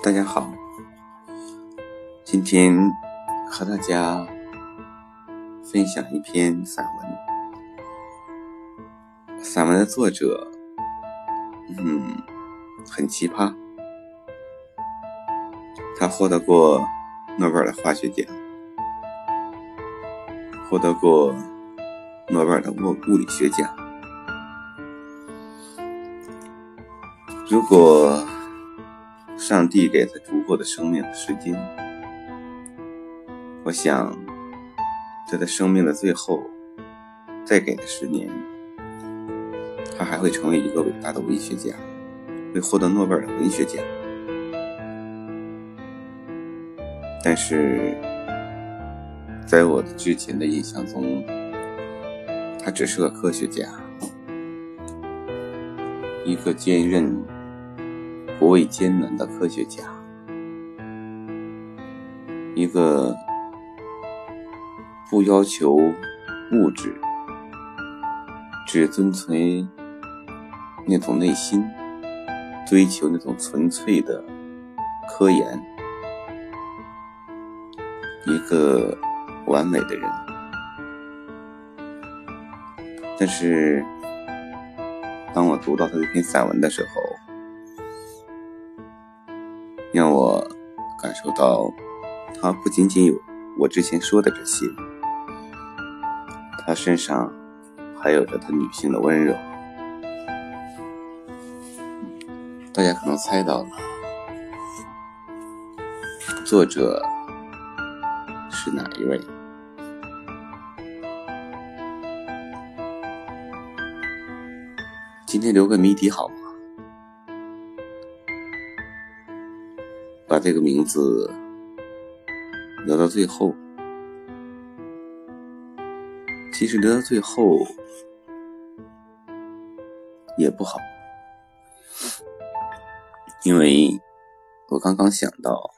大家好，今天和大家分享一篇散文。散文的作者，嗯，很奇葩，他获得过诺贝尔化学奖，获得过诺贝尔的物物理学奖。如果上帝给他足够的生命和时间，我想，在他生命的最后，再给他十年，他还会成为一个伟大的文学家，会获得诺贝尔文学奖。但是，在我之前的印象中，他只是个科学家，一个坚韧。不畏艰难的科学家，一个不要求物质，只遵从那种内心，追求那种纯粹的科研，一个完美的人。但是，当我读到他这篇散文的时候，感受到，他不仅仅有我之前说的这些，他身上还有着他女性的温柔。大家可能猜到了，作者是哪一位？今天留个谜底好吗？把这个名字留到最后，其实留到最后也不好，因为我刚刚想到，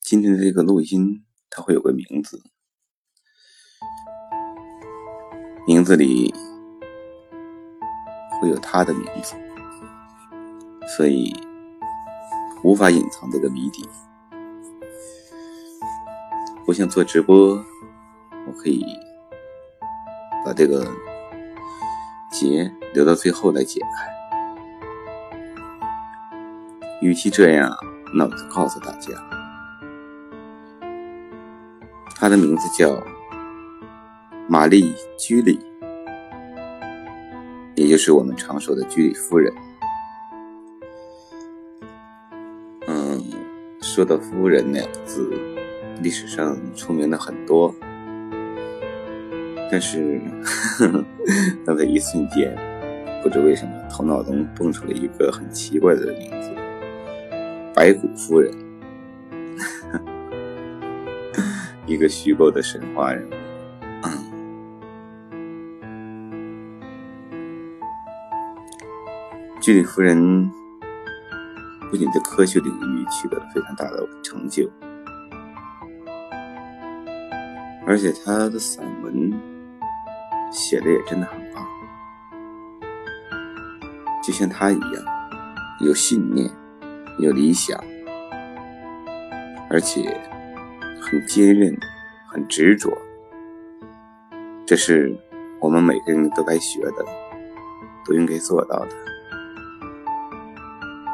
今天的这个录音它会有个名字，名字里会有他的名字。所以无法隐藏这个谜底。我想做直播，我可以把这个结留到最后来解开。与其这样，那我就告诉大家，她的名字叫玛丽·居里，也就是我们常说的居里夫人。说的“夫人”两个字，历史上出名的很多，但是，那在一瞬间，不知为什么，头脑中蹦出了一个很奇怪的名字——白骨夫人，一个虚构的神话人物。居里夫人。不仅在科学领域取得了非常大的成就，而且他的散文写的也真的很棒，就像他一样，有信念，有理想，而且很坚韧，很执着。这是我们每个人都该学的，都应该做到的。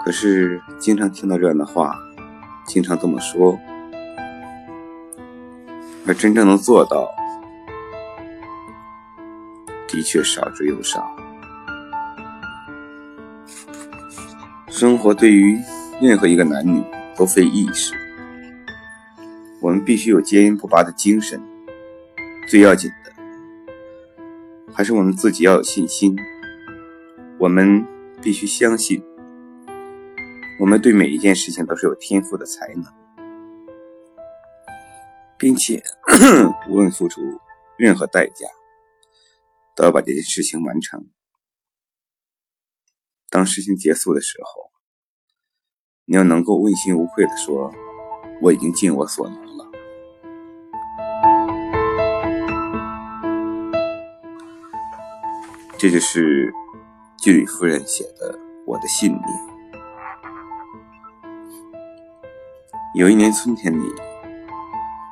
可是，经常听到这样的话，经常这么说，而真正能做到，的确少之又少。生活对于任何一个男女都非易事，我们必须有坚韧不拔的精神。最要紧的，还是我们自己要有信心。我们必须相信。我们对每一件事情都是有天赋的才能，并且 无论付出任何代价，都要把这件事情完成。当事情结束的时候，你要能够问心无愧的说：“我已经尽我所能了。”这就是居里夫人写的《我的信念》。有一年春天里，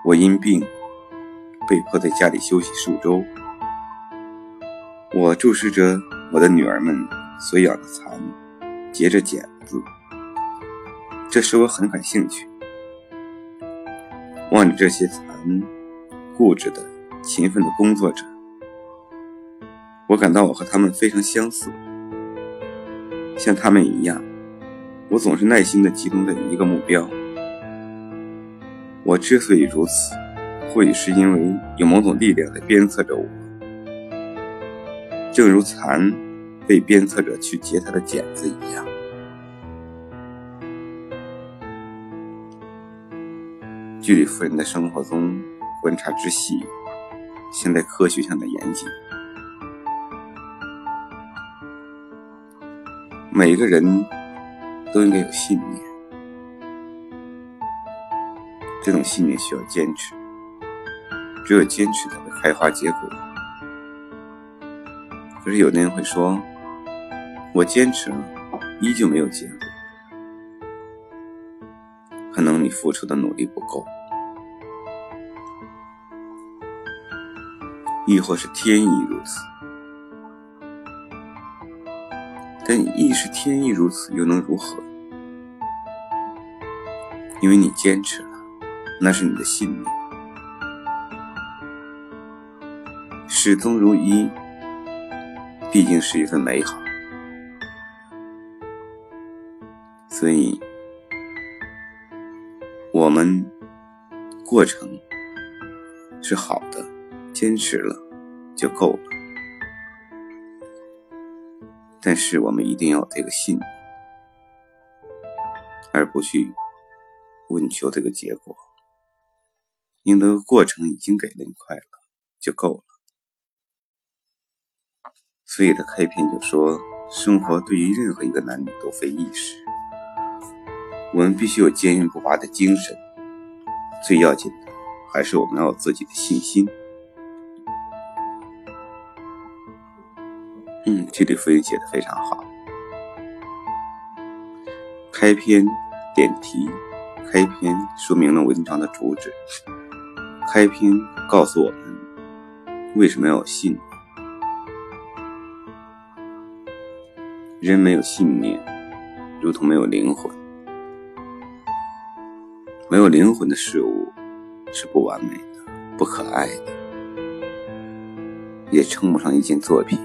我因病被迫在家里休息数周。我注视着我的女儿们所养的蚕，结着茧子，这使我很感兴趣。望着这些蚕固执的、勤奋的工作着，我感到我和他们非常相似。像他们一样，我总是耐心地集中在一个目标。我之所以如此，或许是因为有某种力量在鞭策着我，正如蚕被鞭策着去结它的茧子一样。居里夫人的生活中观察之细，现代科学上的严谨。每个人都应该有信念。这种信念需要坚持，只有坚持才会开花结果。可是有的人会说：“我坚持了，依旧没有结果。”可能你付出的努力不够，亦或是天意如此。但亦是天意如此，又能如何？因为你坚持了。那是你的信念，始终如一，毕竟是一份美好。所以，我们过程是好的，坚持了就够了。但是，我们一定要有这个信念，而不去问求这个结果。赢得过程已经给了你快乐，就够了。所以，他开篇就说：“生活对于任何一个男女都非易事，我们必须有坚韧不拔的精神。最要紧的，还是我们要有自己的信心。”嗯，这里夫人写的非常好。开篇点题，开篇说明了文章的主旨。开篇告诉我们为什么要信。人没有信念，如同没有灵魂。没有灵魂的事物是不完美的、不可爱的，也称不上一件作品。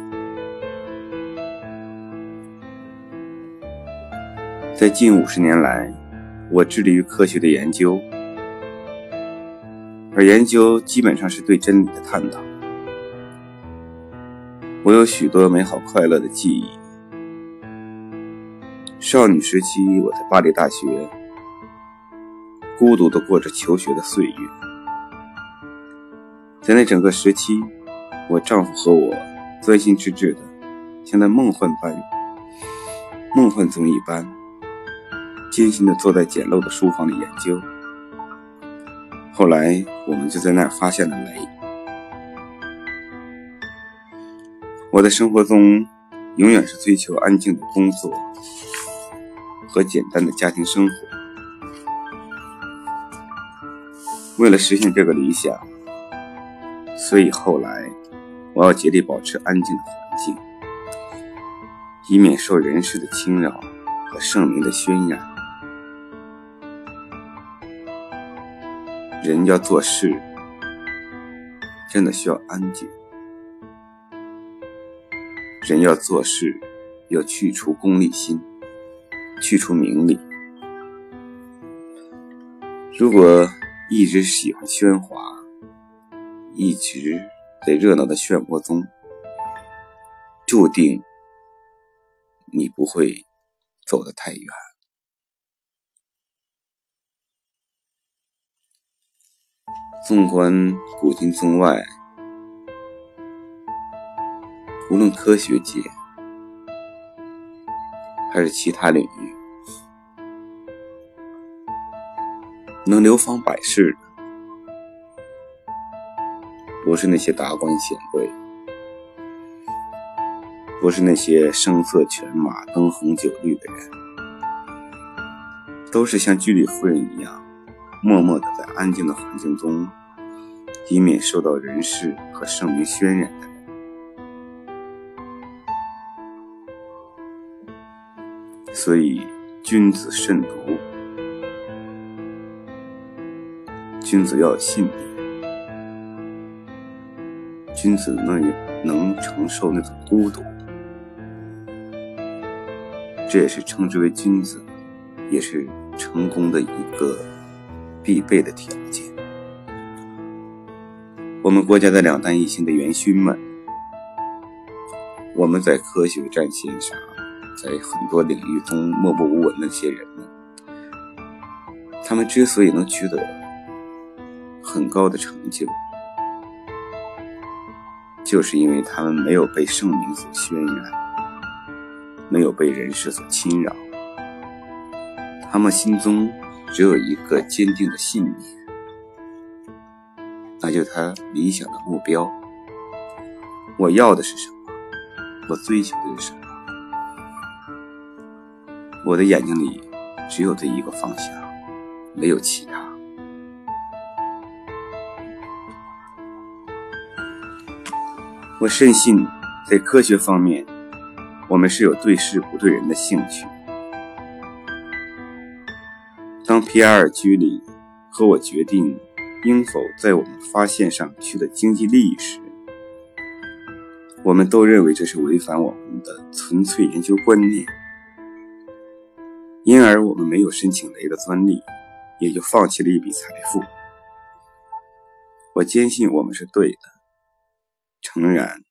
在近五十年来，我致力于科学的研究。而研究基本上是对真理的探讨。我有许多美好快乐的记忆。少女时期，我在巴黎大学孤独地过着求学的岁月。在那整个时期，我丈夫和我专心致志的，像在梦幻般、梦幻中一般，艰辛地坐在简陋的书房里研究。后来，我们就在那儿发现了雷。我的生活中，永远是追求安静的工作和简单的家庭生活。为了实现这个理想，所以后来我要竭力保持安静的环境，以免受人世的侵扰和盛名的渲染。人要做事，真的需要安静。人要做事，要去除功利心，去除名利。如果一直喜欢喧哗，一直在热闹的漩涡中，注定你不会走得太远。纵观古今中外，无论科学界还是其他领域，能流芳百世的，不是那些达官显贵，不是那些声色犬马、灯红酒绿的人，都是像居里夫人一样默默的在安静的环境中，以免受到人事和盛名渲染的。所以，君子慎独，君子要有信念，君子能能承受那种孤独，这也是称之为君子，也是成功的一个必备的条件。我们国家的两弹一星的元勋们，我们在科学战线上。在很多领域中默默无闻的那些人们，他们之所以能取得很高的成就，就是因为他们没有被盛名所渲染，没有被人世所侵扰，他们心中只有一个坚定的信念，那就是他理想的目标。我要的是什么？我追求的是什么？我的眼睛里只有这一个方向，没有其他。我深信，在科学方面，我们是有对事不对人的兴趣。当皮埃尔·居里和我决定应否在我们发现上取得经济利益时，我们都认为这是违反我们的纯粹研究观念。因而，我们没有申请雷的专利，也就放弃了一笔财富。我坚信我们是对的。诚然，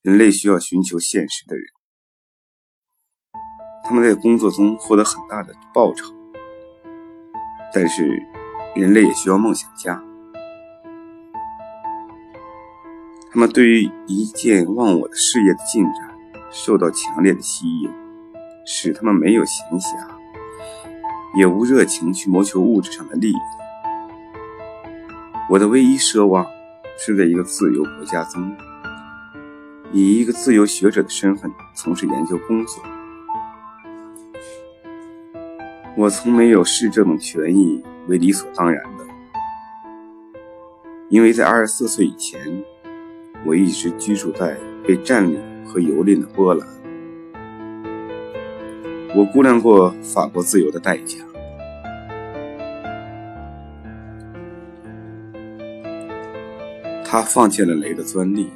人类需要寻求现实的人，他们在工作中获得很大的报酬。但是，人类也需要梦想家，他们对于一件忘我的事业的进展受到强烈的吸引。使他们没有闲暇，也无热情去谋求物质上的利益。我的唯一奢望是在一个自由国家中，以一个自由学者的身份从事研究工作。我从没有视这种权益为理所当然的，因为在二十四岁以前，我一直居住在被占领和蹂躏的波兰。我估量过法国自由的代价，他放弃了雷的专利，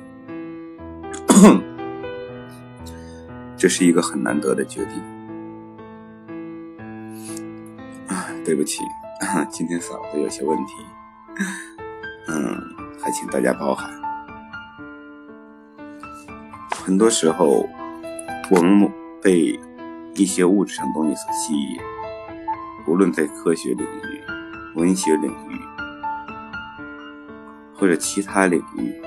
这是一个很难得的决定。对不起，今天嗓子有些问题，嗯，还请大家包涵。很多时候，我们被。一些物质上东西所吸引，无论在科学领域、文学领域或者其他领域，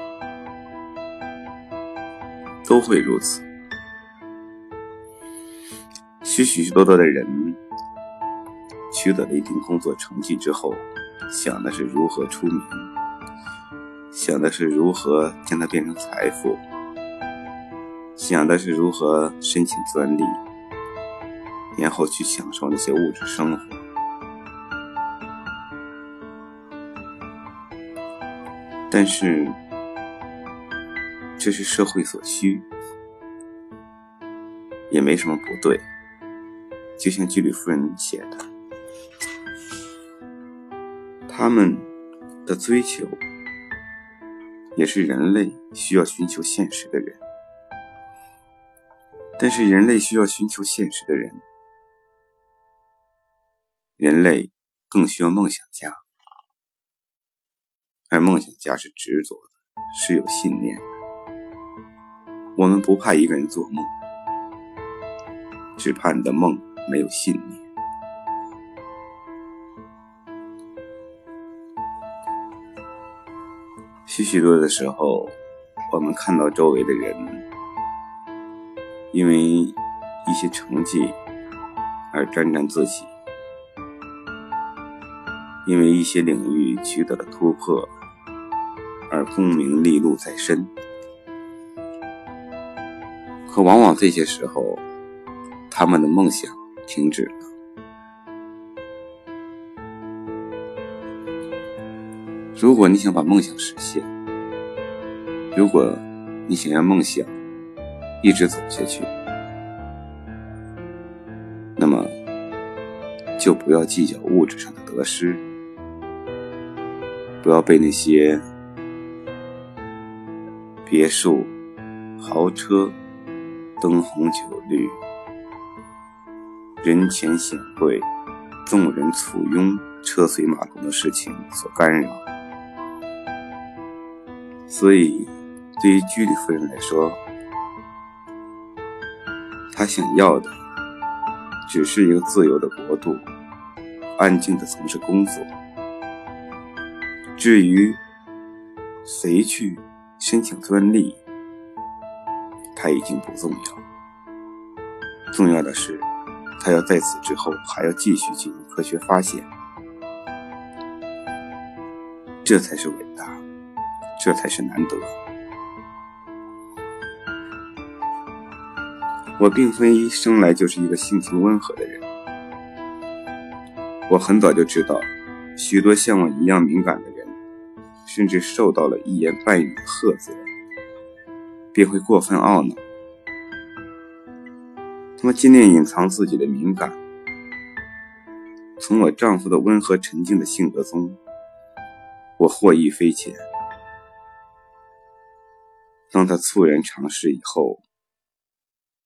都会如此。许许多多的人取得了一定工作成绩之后，想的是如何出名，想的是如何将它变成财富，想的是如何申请专利。然后去享受那些物质生活，但是这是社会所需，也没什么不对。就像居里夫人写的，他们的追求也是人类需要寻求现实的人，但是人类需要寻求现实的人。人类更需要梦想家，而梦想家是执着的，是有信念的。我们不怕一个人做梦，只怕你的梦没有信念。许许多多的时候，我们看到周围的人因为一些成绩而沾沾自喜。因为一些领域取得了突破，而功名利禄在身，可往往这些时候，他们的梦想停止了，如果你想把梦想实现，如果你想让梦想一直走下去，那么就不要计较物质上的得失，不要被那些别墅、豪车、灯红酒绿、人前显贵、众人簇拥、车水马龙的事情所干扰。所以。对于居里夫人来说，她想要的只是一个自由的国度，安静的从事工作。至于谁去申请专利，他已经不重要。重要的是，他要在此之后还要继续进行科学发现，这才是伟大，这才是难得。我并非一生来就是一个性情温和的人，我很早就知道，许多像我一样敏感的人，甚至受到了一言半语的喝责，便会过分懊恼。他们尽量隐藏自己的敏感。从我丈夫的温和沉静的性格中，我获益匪浅。当他猝然尝试以后，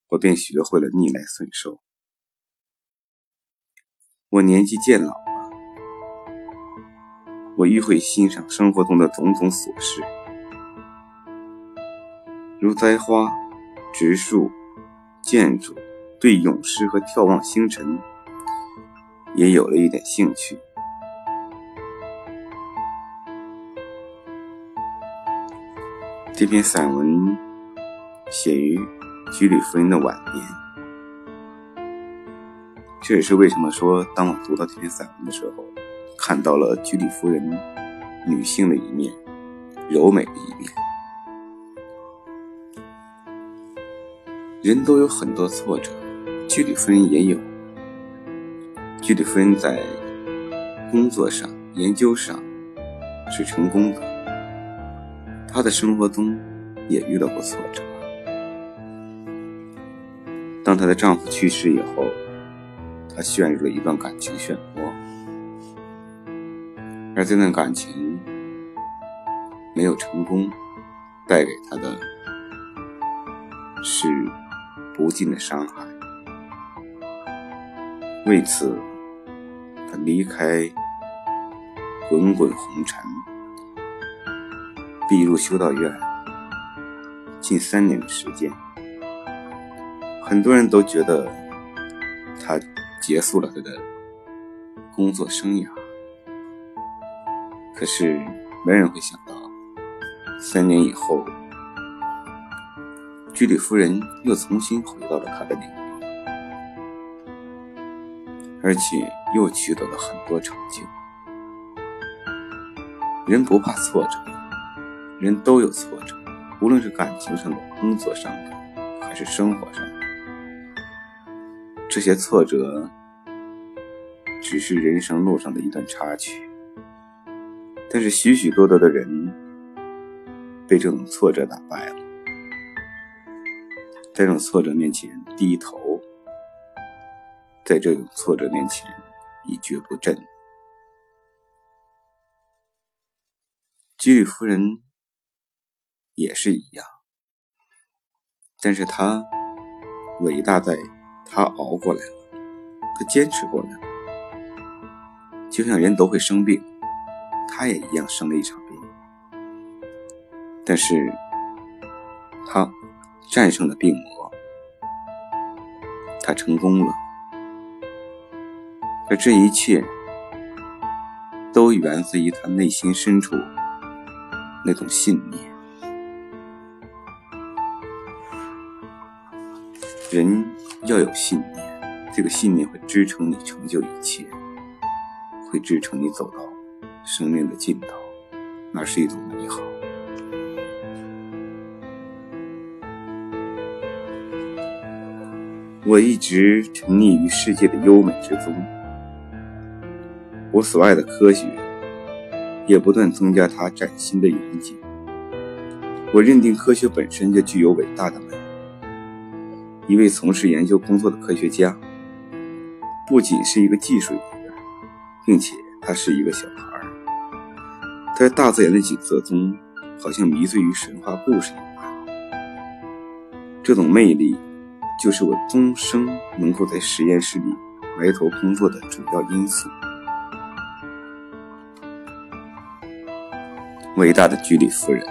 我便学会了逆来顺受。我年纪渐老了，我愈会欣赏生活中的种种琐事，如栽花、植树、建筑，对咏诗和眺望星辰，也有了一点兴趣。这篇散文写于。居里夫人的晚年，这也是为什么说，当我读到这篇散文的时候，看到了居里夫人女性的一面，柔美的一面。人都有很多挫折，居里夫人也有。居里夫人在工作上、研究上是成功的，她的生活中也遇到过挫折。当她的丈夫去世以后，她陷入了一段感情漩涡，而这段感情没有成功，带给她的是不尽的伤害。为此，她离开滚滚红尘，闭入修道院近三年的时间。很多人都觉得他结束了他的工作生涯，可是没人会想到，三年以后，居里夫人又重新回到了他的领域，而且又取得了很多成就。人不怕挫折，人都有挫折，无论是感情上的、工作上的，还是生活上的。这些挫折只是人生路上的一段插曲，但是许许多多的人被这种挫折打败了，在这种挫折面前低头，在这种挫折面前一蹶不振。居里夫人也是一样，但是他伟大在。他熬过来了，他坚持过来了。就像人都会生病，他也一样生了一场病。但是，他战胜了病魔，他成功了。而这一切，都源自于他内心深处那种信念。人。要有信念，这个信念会支撑你成就一切，会支撑你走到生命的尽头，那是一种美好。我一直沉溺于世界的优美之中，我所爱的科学也不断增加它崭新的远景。我认定科学本身就具有伟大的美。一位从事研究工作的科学家，不仅是一个技术人员，并且他是一个小孩儿在大自然的景色中，好像迷醉于神话故事一般。这种魅力，就是我终生能够在实验室里埋头工作的主要因素。伟大的居里夫人，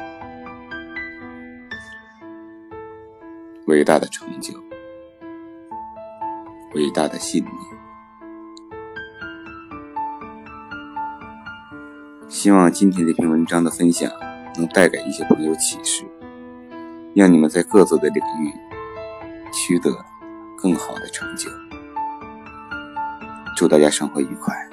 伟大的成就，伟大的信念。希望今天这篇文章的分享能带给一些朋友启示，让你们在各自的领域取得更好的成就。祝大家生活愉快。